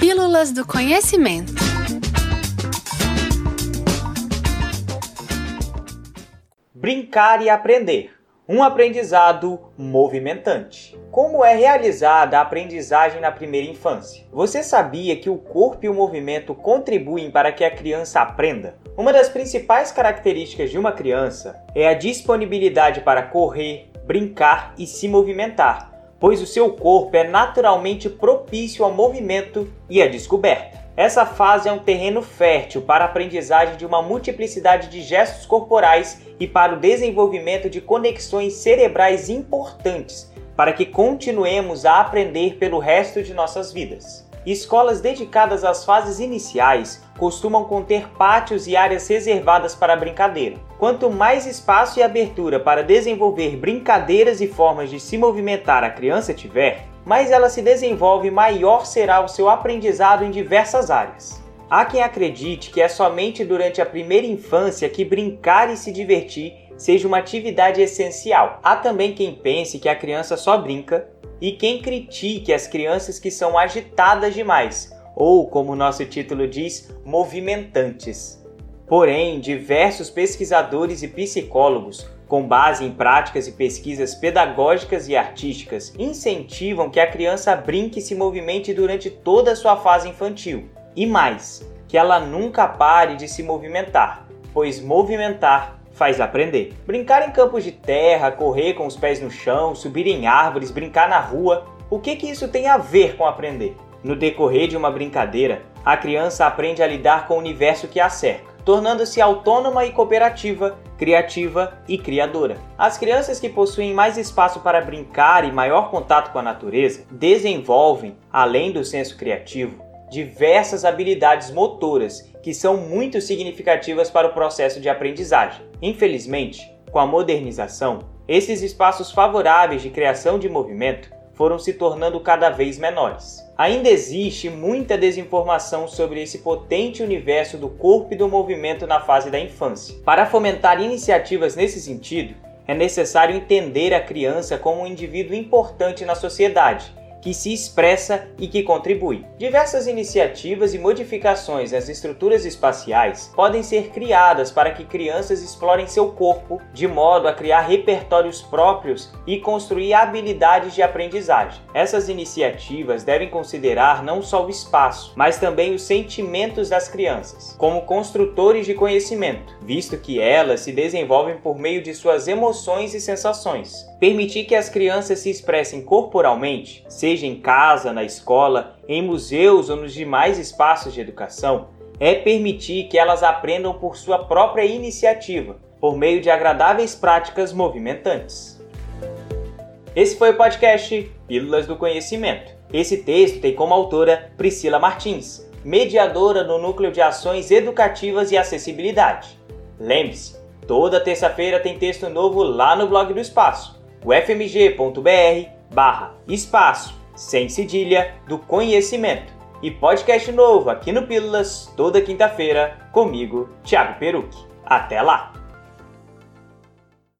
Pílulas do Conhecimento. Brincar e aprender. Um aprendizado movimentante. Como é realizada a aprendizagem na primeira infância? Você sabia que o corpo e o movimento contribuem para que a criança aprenda? Uma das principais características de uma criança é a disponibilidade para correr, brincar e se movimentar pois o seu corpo é naturalmente propício ao movimento e à descoberta. Essa fase é um terreno fértil para a aprendizagem de uma multiplicidade de gestos corporais e para o desenvolvimento de conexões cerebrais importantes para que continuemos a aprender pelo resto de nossas vidas. Escolas dedicadas às fases iniciais costumam conter pátios e áreas reservadas para brincadeira. Quanto mais espaço e abertura para desenvolver brincadeiras e formas de se movimentar a criança tiver, mais ela se desenvolve maior será o seu aprendizado em diversas áreas. Há quem acredite que é somente durante a primeira infância que brincar e se divertir seja uma atividade essencial. Há também quem pense que a criança só brinca e quem critique as crianças que são agitadas demais, ou, como nosso título diz, movimentantes. Porém, diversos pesquisadores e psicólogos, com base em práticas e pesquisas pedagógicas e artísticas, incentivam que a criança brinque e se movimente durante toda a sua fase infantil. E mais, que ela nunca pare de se movimentar, pois movimentar faz aprender. Brincar em campos de terra, correr com os pés no chão, subir em árvores, brincar na rua, o que que isso tem a ver com aprender? No decorrer de uma brincadeira, a criança aprende a lidar com o universo que a cerca, tornando-se autônoma e cooperativa, criativa e criadora. As crianças que possuem mais espaço para brincar e maior contato com a natureza desenvolvem, além do senso criativo, diversas habilidades motoras que são muito significativas para o processo de aprendizagem. Infelizmente, com a modernização, esses espaços favoráveis de criação de movimento foram se tornando cada vez menores. Ainda existe muita desinformação sobre esse potente universo do corpo e do movimento na fase da infância. Para fomentar iniciativas nesse sentido, é necessário entender a criança como um indivíduo importante na sociedade que se expressa e que contribui. Diversas iniciativas e modificações nas estruturas espaciais podem ser criadas para que crianças explorem seu corpo de modo a criar repertórios próprios e construir habilidades de aprendizagem. Essas iniciativas devem considerar não só o espaço, mas também os sentimentos das crianças, como construtores de conhecimento, visto que elas se desenvolvem por meio de suas emoções e sensações. Permitir que as crianças se expressem corporalmente, seja em casa, na escola, em museus ou nos demais espaços de educação, é permitir que elas aprendam por sua própria iniciativa, por meio de agradáveis práticas movimentantes. Esse foi o podcast Pílulas do Conhecimento. Esse texto tem como autora Priscila Martins, mediadora no Núcleo de Ações Educativas e Acessibilidade. Lembre-se, toda terça-feira tem texto novo lá no blog do Espaço ufmg.br barra espaço sem cedilha do conhecimento. E podcast novo aqui no Pílulas toda quinta-feira comigo, Thiago Perucci. Até lá!